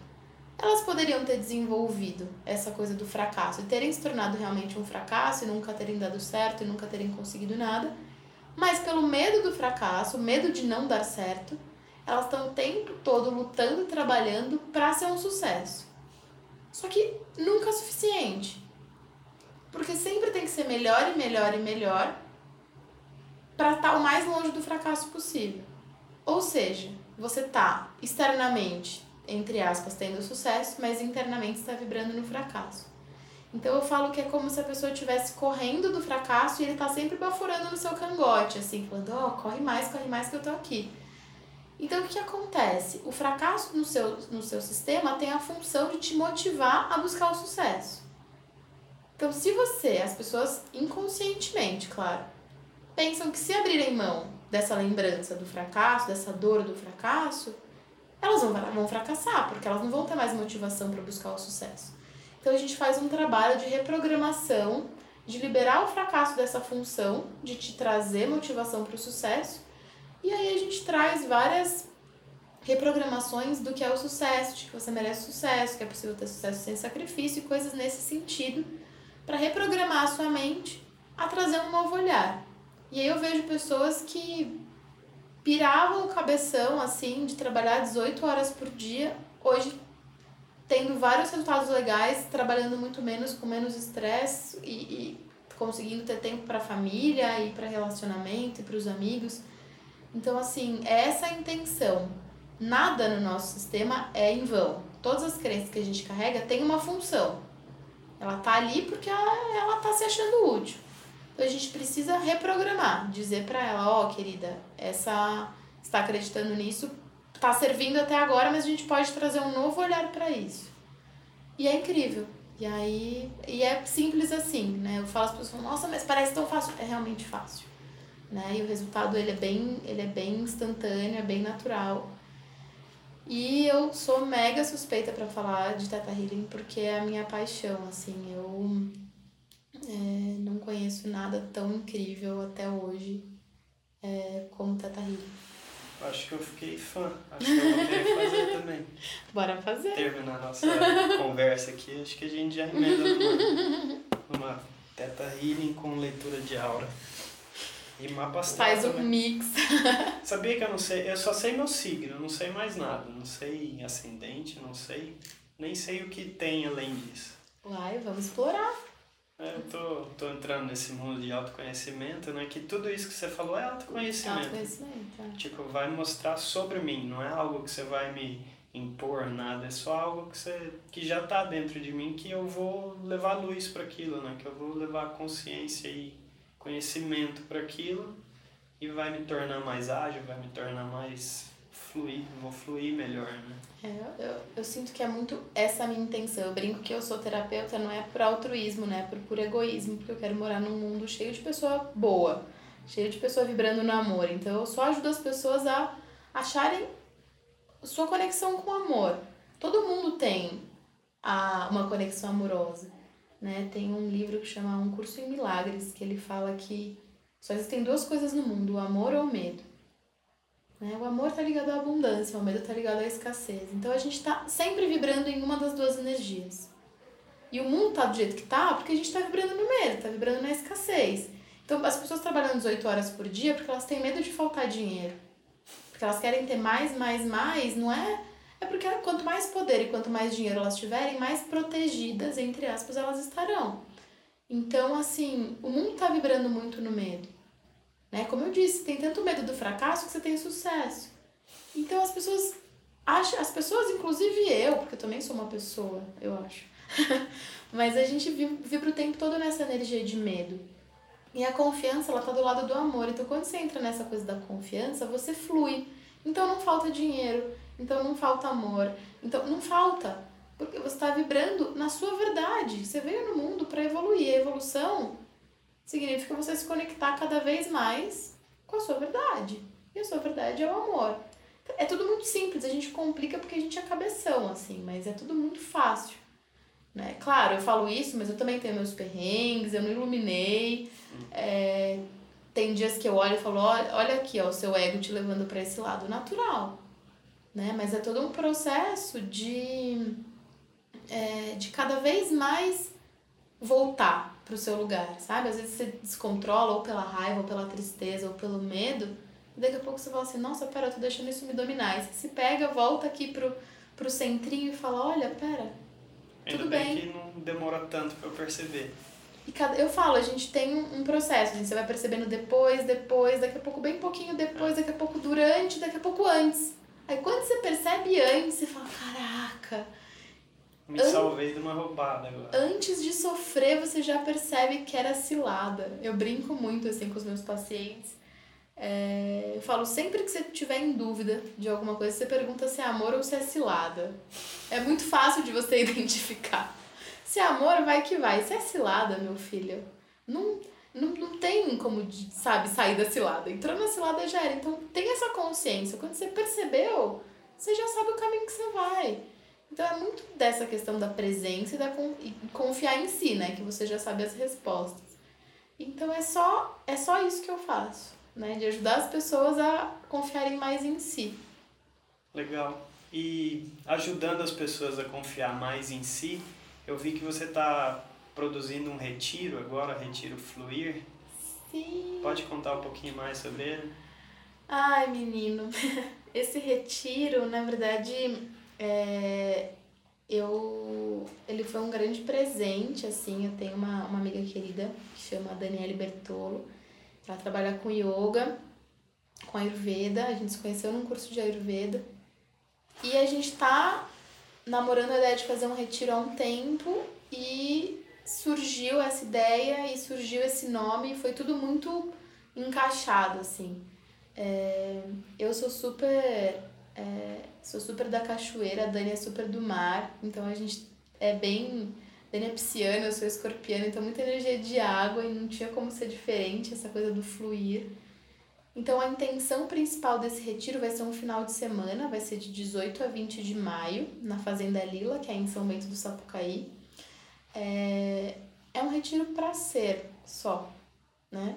Elas poderiam ter desenvolvido essa coisa do fracasso e terem se tornado realmente um fracasso e nunca terem dado certo e nunca terem conseguido nada, mas pelo medo do fracasso, medo de não dar certo, elas estão o tempo todo lutando e trabalhando para ser um sucesso. Só que nunca é suficiente. Porque sempre tem que ser melhor e melhor e melhor para estar tá o mais longe do fracasso possível. Ou seja, você tá externamente entre aspas, tendo sucesso, mas internamente está vibrando no fracasso. Então eu falo que é como se a pessoa estivesse correndo do fracasso e ele está sempre baforando no seu cangote, assim, falando, ó, oh, corre mais, corre mais que eu tô aqui. Então o que, acontece? O fracasso no seu, no seu sistema tem a função de te motivar a buscar o sucesso. Então se você, as pessoas inconscientemente, claro, pensam que se abrirem mão dessa lembrança do fracasso, dessa dor do fracasso, elas vão, vão fracassar, porque elas não vão ter mais motivação para buscar o sucesso. Então a gente faz um trabalho de reprogramação, de liberar o fracasso dessa função, de te trazer motivação para o sucesso. E aí a gente traz várias reprogramações do que é o sucesso, de que você merece sucesso, que é possível ter sucesso sem sacrifício e coisas nesse sentido, para reprogramar a sua mente a trazer um novo olhar. E aí eu vejo pessoas que piravam o cabeção, assim, de trabalhar 18 horas por dia, hoje tendo vários resultados legais, trabalhando muito menos, com menos estresse e, e conseguindo ter tempo para a família e para relacionamento e para os amigos. Então, assim, é essa a intenção. Nada no nosso sistema é em vão. Todas as crenças que a gente carrega têm uma função. Ela tá ali porque ela, ela tá se achando útil. Então a gente precisa reprogramar, dizer para ela, ó, oh, querida, essa está acreditando nisso, tá servindo até agora, mas a gente pode trazer um novo olhar para isso. E é incrível. E aí, e é simples assim, né? Eu falo as pessoas, nossa, mas parece tão fácil. É realmente fácil, né? E o resultado ele é bem, ele é bem instantâneo, é bem natural. E eu sou mega suspeita para falar de Teta Healing porque é a minha paixão, assim, eu é, não conheço nada tão incrível até hoje é, como Tata Healing. Acho que eu fiquei fã. Acho que eu vou querer fazer (laughs) também. Bora fazer. Terminar a nossa conversa aqui, acho que a gente já emenda numa, numa Teta Healing com leitura de aura. E mapa astral Faz um mix. (laughs) Sabia que eu não sei, eu só sei meu signo, não sei mais nada. Não sei ascendente, não sei, nem sei o que tem além disso. Uai, vamos explorar. É, eu tô, tô entrando nesse mundo de autoconhecimento, né? Que tudo isso que você falou é autoconhecimento. Autoconhecimento. É. Tipo, vai mostrar sobre mim, não é algo que você vai me impor nada, é só algo que você que já tá dentro de mim que eu vou levar luz para aquilo, né? Que eu vou levar consciência e conhecimento para aquilo e vai me tornar mais ágil, vai me tornar mais fluir, vou fluir melhor, né? É, eu, eu, sinto que é muito essa a minha intenção. Eu brinco que eu sou terapeuta não é por altruísmo, né? É por puro egoísmo, porque eu quero morar num mundo cheio de pessoa boa, cheio de pessoa vibrando no amor. Então eu só ajudo as pessoas a acharem sua conexão com o amor. Todo mundo tem a, uma conexão amorosa, né? Tem um livro que chama Um Curso em Milagres, que ele fala que só existem duas coisas no mundo, o amor ou o medo. Né? O amor está ligado à abundância, o medo está ligado à escassez. Então a gente está sempre vibrando em uma das duas energias. E o mundo está do jeito que está porque a gente está vibrando no medo, está vibrando na escassez. Então as pessoas trabalham 18 horas por dia porque elas têm medo de faltar dinheiro. Porque elas querem ter mais, mais, mais, não é, É porque quanto mais poder e quanto mais dinheiro elas tiverem, mais protegidas, entre aspas, elas estarão. Então, assim, o mundo tá vibrando muito no medo. Né? Como eu disse, tem tanto medo do fracasso que você tem sucesso. Então as pessoas acham, as pessoas, inclusive eu, porque eu também sou uma pessoa, eu acho. (laughs) Mas a gente vibra o tempo todo nessa energia de medo. E a confiança, ela tá do lado do amor. Então quando você entra nessa coisa da confiança, você flui. Então não falta dinheiro, então não falta amor, então não falta. Porque você está vibrando na sua verdade. Você veio no mundo para evoluir. A evolução significa você se conectar cada vez mais com a sua verdade. E a sua verdade é o amor. É tudo muito simples, a gente complica porque a gente é cabeção, assim, mas é tudo muito fácil. Né? Claro, eu falo isso, mas eu também tenho meus perrengues, eu não iluminei. É, tem dias que eu olho e falo, olha, aqui, ó, o seu ego te levando para esse lado natural. Né? Mas é todo um processo de, é, de cada vez mais voltar pro seu lugar, sabe? Às vezes você descontrola ou pela raiva, ou pela tristeza, ou pelo medo, e daqui a pouco você fala assim, nossa, pera, eu tô deixando isso me dominar. E você se pega, volta aqui pro, pro centrinho e fala, olha, pera, Ainda tudo bem, bem. que não demora tanto pra eu perceber. E cada, eu falo, a gente tem um, processo, assim, você vai percebendo depois, depois, daqui a pouco bem pouquinho depois, daqui a pouco durante, daqui a pouco antes. Aí quando você percebe antes, você fala, caraca, Me An- salvei de uma roubada agora. antes de sofrer você já percebe que era cilada. Eu brinco muito assim com os meus pacientes. É, eu falo, sempre que você tiver em dúvida de alguma coisa, você pergunta se é amor ou se é cilada. É muito fácil de você (laughs) identificar. Se é amor, vai que vai. Se é cilada, meu filho, não, não, não tem como, sabe, sair da cilada. Entrou na cilada já era. Então tem essa consciência. Quando você percebeu, você já sabe o caminho que você vai. Então é muito dessa questão da presença e da con- confiar em si, né? Que você já sabe as respostas. Então é só, é só isso que eu faço, né? De ajudar as pessoas a confiarem mais em si. Legal. E ajudando as pessoas a confiar mais em si, eu vi que você está produzindo um retiro agora, Retiro Fluir. Sim. Pode contar um pouquinho mais sobre ele? Ai, menino, (laughs) esse retiro, na verdade, é, eu, ele foi um grande presente, assim, eu tenho uma, uma amiga querida que chama Daniele Bertolo, ela trabalha com yoga, com Ayurveda, a gente se conheceu num curso de Ayurveda, e a gente tá namorando a ideia de fazer um retiro há um tempo, e surgiu essa ideia, e surgiu esse nome, foi tudo muito encaixado, assim. É, eu sou super. é, sou super da cachoeira, a Dani é super do mar, então a gente é bem. Dani é pisciana, eu sou escorpiana, então muita energia de água e não tinha como ser diferente essa coisa do fluir. Então a intenção principal desse retiro vai ser um final de semana, vai ser de 18 a 20 de maio, na Fazenda Lila, que é em São Bento do Sapucaí. É, é um retiro para ser só, né?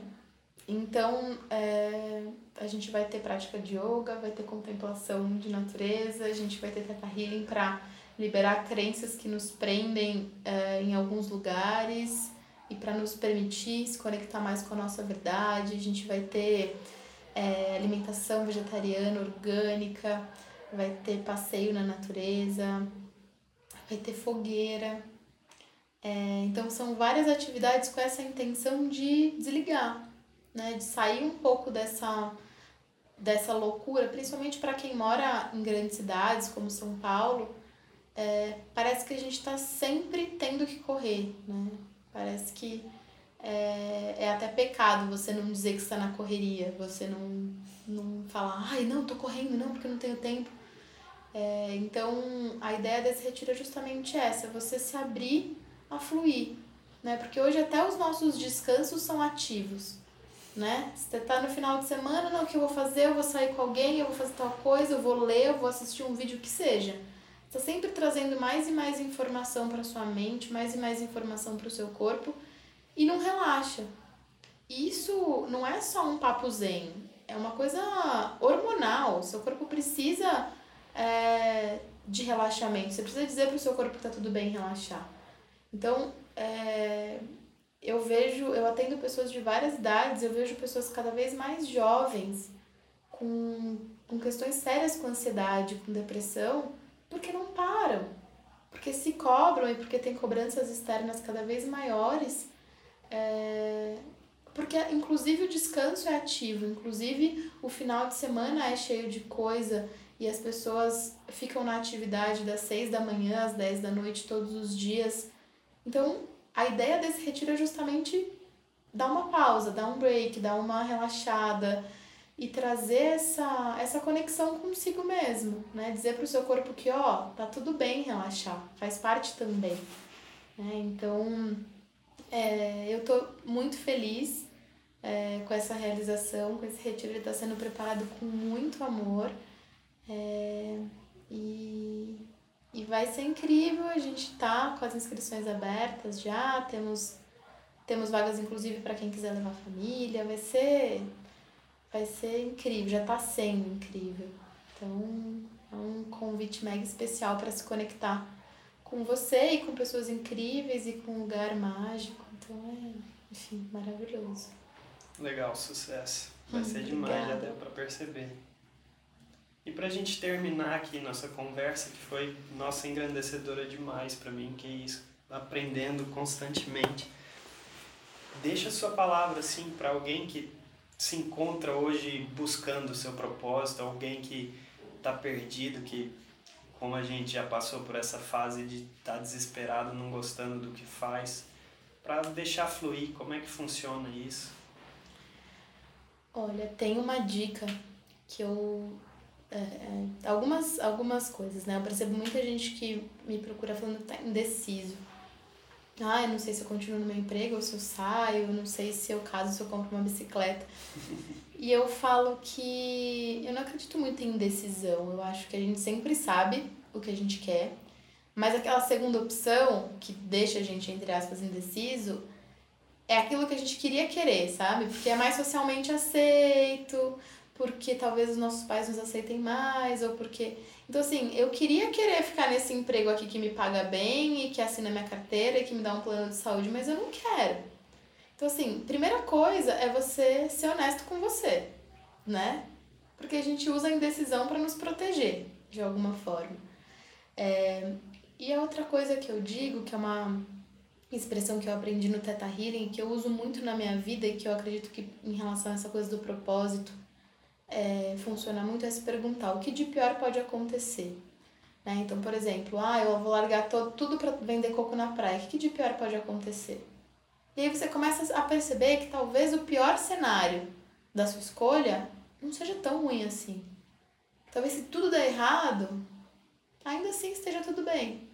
Então, é, a gente vai ter prática de yoga, vai ter contemplação de natureza, a gente vai ter teta healing para liberar crenças que nos prendem é, em alguns lugares e para nos permitir se conectar mais com a nossa verdade. A gente vai ter é, alimentação vegetariana, orgânica, vai ter passeio na natureza, vai ter fogueira. É, então, são várias atividades com essa intenção de desligar né, de sair um pouco dessa, dessa loucura, principalmente para quem mora em grandes cidades como São Paulo, é, parece que a gente está sempre tendo que correr, né? Parece que é, é até pecado você não dizer que está na correria, você não, não falar, ai, não, tô correndo, não, porque não tenho tempo. É, então, a ideia desse retiro é justamente essa, você se abrir a fluir, né? Porque hoje até os nossos descansos são ativos né? Você tá no final de semana, não, o que eu vou fazer? Eu vou sair com alguém, eu vou fazer tal coisa, eu vou ler, eu vou assistir um vídeo, que seja. Tá sempre trazendo mais e mais informação para sua mente, mais e mais informação para o seu corpo e não relaxa. Isso não é só um papo zen, é uma coisa hormonal. Seu corpo precisa é, de relaxamento. Você precisa dizer para o seu corpo que tá tudo bem relaxar. Então, é, eu vejo, eu atendo pessoas de várias idades, eu vejo pessoas cada vez mais jovens com, com questões sérias com ansiedade, com depressão, porque não param. Porque se cobram e porque tem cobranças externas cada vez maiores. É... Porque, inclusive, o descanso é ativo, inclusive, o final de semana é cheio de coisa e as pessoas ficam na atividade das seis da manhã às dez da noite todos os dias. Então, a ideia desse retiro é justamente dar uma pausa, dar um break, dar uma relaxada e trazer essa, essa conexão consigo mesmo, né? Dizer para o seu corpo que, ó, tá tudo bem relaxar, faz parte também, né? Então, é, eu tô muito feliz é, com essa realização, com esse retiro, ele está sendo preparado com muito amor é, e, e vai ser incrível, a gente tá com as inscrições abertas já, temos, temos vagas inclusive para quem quiser levar família, vai ser vai ser incrível, já está sendo incrível. Então, é um convite mega especial para se conectar com você e com pessoas incríveis e com um lugar mágico. Então, é, enfim, maravilhoso. Legal, sucesso. Vai hum, ser demais, obrigada. já deu para perceber. E para a gente terminar aqui nossa conversa, que foi, nossa, engrandecedora demais para mim, que é isso, aprendendo constantemente. Deixa a sua palavra, assim, para alguém que se encontra hoje buscando o seu propósito, alguém que está perdido, que como a gente já passou por essa fase de estar tá desesperado, não gostando do que faz, para deixar fluir, como é que funciona isso? Olha, tem uma dica que eu é, é, algumas, algumas coisas, né? Eu percebo muita gente que me procura falando que tá indeciso ah, eu não sei se eu continuo no meu emprego ou se eu saio, eu não sei se eu caso, se eu compro uma bicicleta. (laughs) e eu falo que eu não acredito muito em indecisão. Eu acho que a gente sempre sabe o que a gente quer, mas aquela segunda opção, que deixa a gente, entre aspas, indeciso, é aquilo que a gente queria querer, sabe? Porque é mais socialmente aceito, porque talvez os nossos pais nos aceitem mais, ou porque. Então, assim, eu queria querer ficar nesse emprego aqui que me paga bem e que assina minha carteira e que me dá um plano de saúde, mas eu não quero. Então, assim, primeira coisa é você ser honesto com você, né? Porque a gente usa a indecisão para nos proteger, de alguma forma. É... E a outra coisa que eu digo, que é uma expressão que eu aprendi no Teta Healing, que eu uso muito na minha vida e que eu acredito que em relação a essa coisa do propósito, é, funciona muito é se perguntar o que de pior pode acontecer. Né? Então, por exemplo, ah, eu vou largar todo, tudo para vender coco na praia. O que de pior pode acontecer? E aí você começa a perceber que talvez o pior cenário da sua escolha não seja tão ruim assim. Talvez se tudo der errado, ainda assim esteja tudo bem.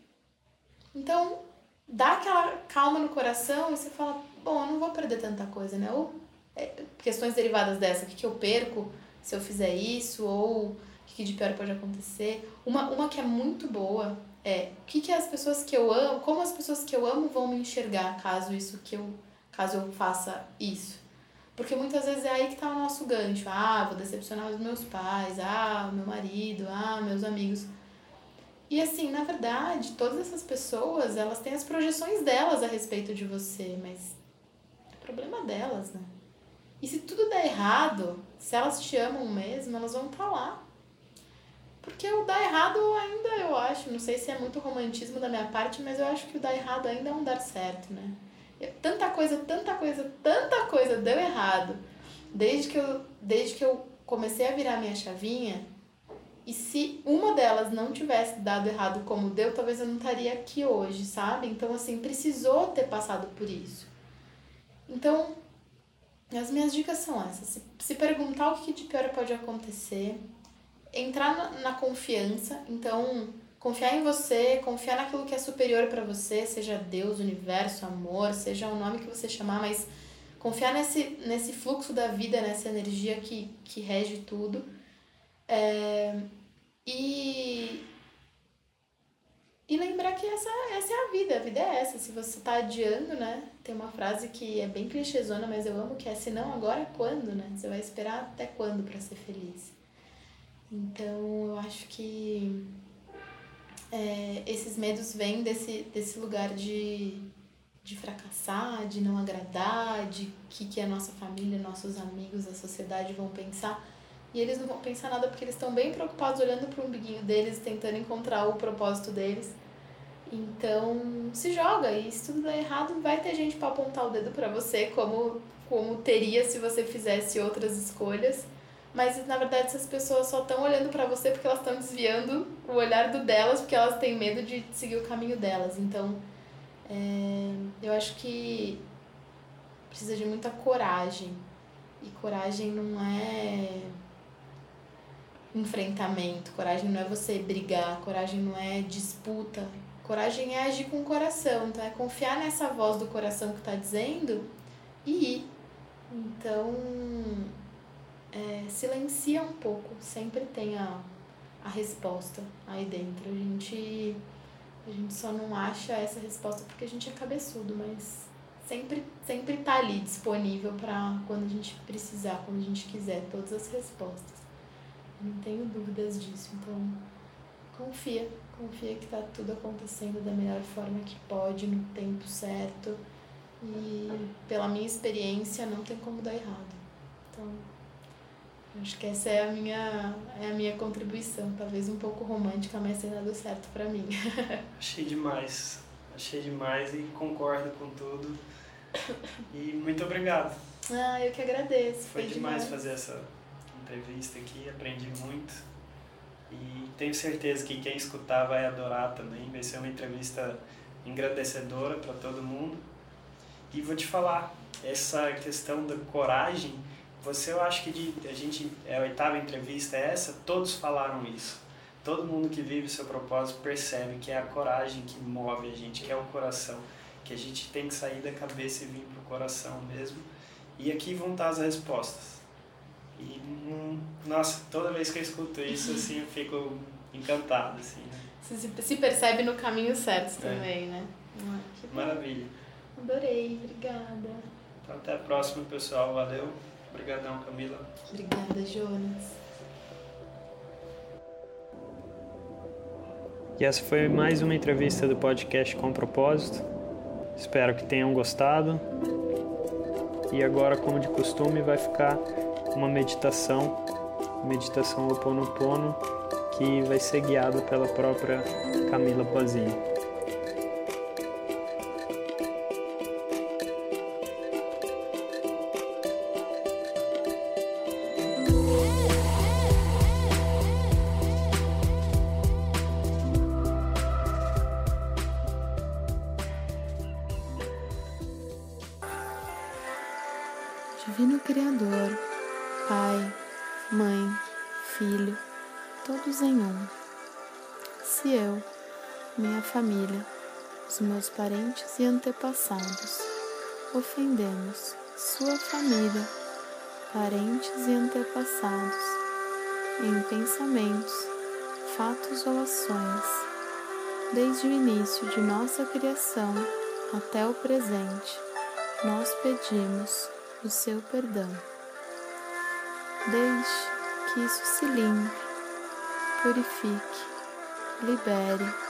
Então, dá aquela calma no coração e você fala, bom, eu não vou perder tanta coisa, né? Ou é, questões derivadas dessa, o que, que eu perco se eu fizer isso, ou o que de pior pode acontecer. Uma, uma que é muito boa é o que, que as pessoas que eu amo, como as pessoas que eu amo vão me enxergar caso isso que eu caso eu faça isso. Porque muitas vezes é aí que tá o nosso gancho. Ah, vou decepcionar os meus pais, ah, meu marido, ah, meus amigos. E assim, na verdade, todas essas pessoas, elas têm as projeções delas a respeito de você, mas é problema delas, né? E se tudo der errado, se elas te amam mesmo, elas vão estar tá lá. Porque o dar errado ainda eu acho, não sei se é muito romantismo da minha parte, mas eu acho que o dar errado ainda é um dar certo, né? Tanta coisa, tanta coisa, tanta coisa deu errado. Desde que eu, desde que eu comecei a virar minha chavinha, e se uma delas não tivesse dado errado como deu, talvez eu não estaria aqui hoje, sabe? Então, assim, precisou ter passado por isso. Então, as minhas dicas são essas. Se, se perguntar o que de pior pode acontecer, entrar na, na confiança, então confiar em você, confiar naquilo que é superior para você, seja Deus, universo, amor, seja o nome que você chamar, mas confiar nesse, nesse fluxo da vida, nessa energia que, que rege tudo. É, e, e lembrar que essa, essa é a vida, a vida é essa. Se você está adiando, né? Tem uma frase que é bem clichêzona, mas eu amo, que é se não agora, quando, né? Você vai esperar até quando para ser feliz? Então, eu acho que é, esses medos vêm desse, desse lugar de, de fracassar, de não agradar, de que, que a nossa família, nossos amigos, a sociedade vão pensar. E eles não vão pensar nada porque eles estão bem preocupados olhando para o umbiguinho deles, tentando encontrar o propósito deles. Então, se joga e se tudo der errado, vai ter gente para apontar o dedo para você, como como teria se você fizesse outras escolhas. Mas na verdade essas pessoas só estão olhando para você porque elas estão desviando o olhar do delas, porque elas têm medo de seguir o caminho delas. Então, é, eu acho que precisa de muita coragem. E coragem não é enfrentamento, coragem não é você brigar, coragem não é disputa. Coragem é agir com o coração, então é confiar nessa voz do coração que está dizendo e ir. Então, é, silencia um pouco, sempre tem a, a resposta aí dentro. A gente, a gente só não acha essa resposta porque a gente é cabeçudo, mas sempre, sempre tá ali disponível para quando a gente precisar, quando a gente quiser, todas as respostas. Não tenho dúvidas disso, então confia, confia que tá tudo acontecendo da melhor forma que pode, no tempo certo e pela minha experiência não tem como dar errado. Então, acho que essa é a minha, é a minha contribuição, talvez um pouco romântica, mas tem dado certo para mim. (laughs) Achei demais. Achei demais e concordo com tudo. E muito obrigado. Ah, eu que agradeço. Foi, Foi demais, demais fazer essa entrevista aqui, aprendi muito. E tenho certeza que quem escutar vai adorar também. Vai ser uma entrevista engrandecedora para todo mundo. E vou te falar, essa questão da coragem, você eu acho que de, a gente, é a oitava entrevista é essa, todos falaram isso. Todo mundo que vive o seu propósito percebe que é a coragem que move a gente, que é o coração, que a gente tem que sair da cabeça e vir pro coração mesmo. E aqui vão estar as respostas. E, hum, nossa, toda vez que eu escuto isso, (laughs) assim, eu fico encantado, assim, né? Você se percebe no caminho certo é. também, né? Maravilha. Adorei, obrigada. Então até a próxima, pessoal. Valeu. Obrigadão, Camila. Obrigada, Jonas. E essa foi mais uma entrevista do podcast Com Propósito. Espero que tenham gostado. E agora, como de costume, vai ficar uma meditação, meditação Ho Oponopono, que vai ser guiada pela própria Camila Pazinho. Os meus parentes e antepassados ofendemos sua família, parentes e antepassados em pensamentos, fatos ou ações, desde o início de nossa criação até o presente, nós pedimos o seu perdão. Deixe que isso se limpe, purifique, libere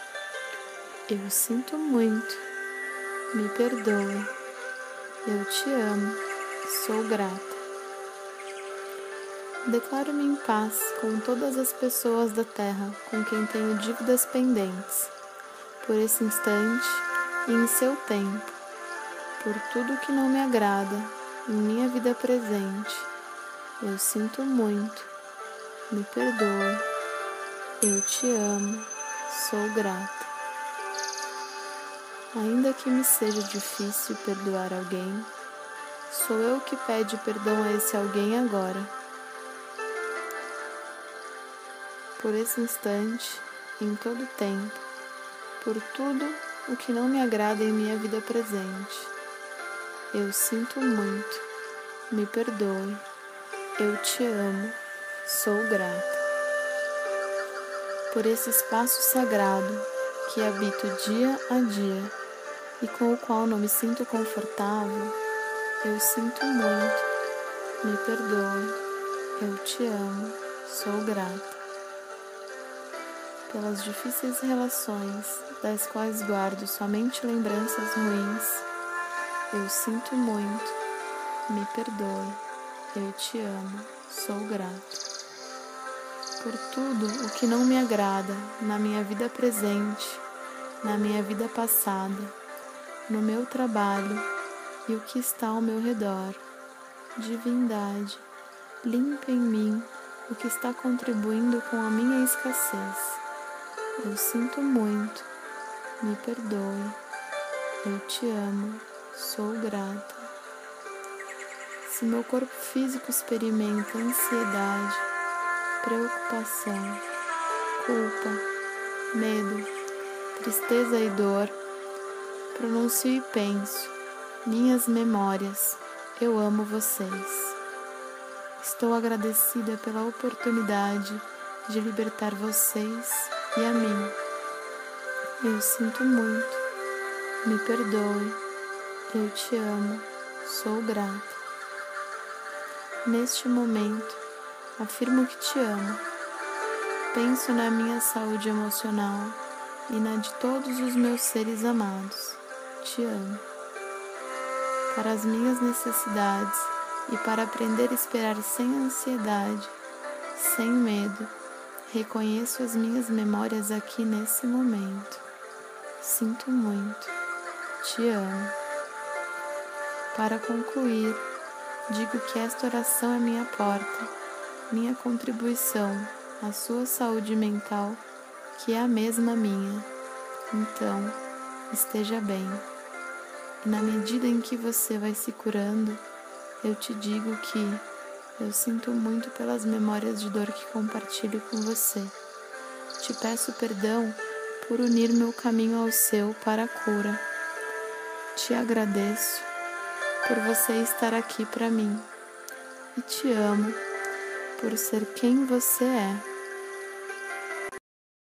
Eu sinto muito, me perdoe, eu te amo, sou grata. Declaro-me em paz com todas as pessoas da Terra com quem tenho dívidas pendentes. Por esse instante e em seu tempo, por tudo que não me agrada em minha vida presente. Eu sinto muito, me perdoe, eu te amo, sou grata. Ainda que me seja difícil perdoar alguém, sou eu que pede perdão a esse alguém agora. Por esse instante, em todo tempo, por tudo o que não me agrada em minha vida presente. Eu sinto muito, me perdoe, eu te amo, sou grata. Por esse espaço sagrado que habito dia a dia e com o qual não me sinto confortável, eu sinto muito, me perdoe, eu te amo, sou grata. Pelas difíceis relações, das quais guardo somente lembranças ruins, eu sinto muito, me perdoe, eu te amo, sou grato. Por tudo o que não me agrada na minha vida presente, na minha vida passada, no meu trabalho e o que está ao meu redor. Divindade, limpa em mim o que está contribuindo com a minha escassez. Eu sinto muito, me perdoe, eu te amo, sou grata. Se meu corpo físico experimenta ansiedade, preocupação, culpa, medo, tristeza e dor, pronuncio e penso, minhas memórias, eu amo vocês. Estou agradecida pela oportunidade de libertar vocês e a mim. Eu sinto muito, me perdoe, eu te amo, sou grata. Neste momento, afirmo que te amo. Penso na minha saúde emocional e na de todos os meus seres amados te amo. Para as minhas necessidades e para aprender a esperar sem ansiedade, sem medo, reconheço as minhas memórias aqui nesse momento. Sinto muito, te amo. Para concluir, digo que esta oração é minha porta, minha contribuição à sua saúde mental, que é a mesma minha. Então, esteja bem. Na medida em que você vai se curando, eu te digo que eu sinto muito pelas memórias de dor que compartilho com você. Te peço perdão por unir meu caminho ao seu para a cura. Te agradeço por você estar aqui para mim e te amo por ser quem você é.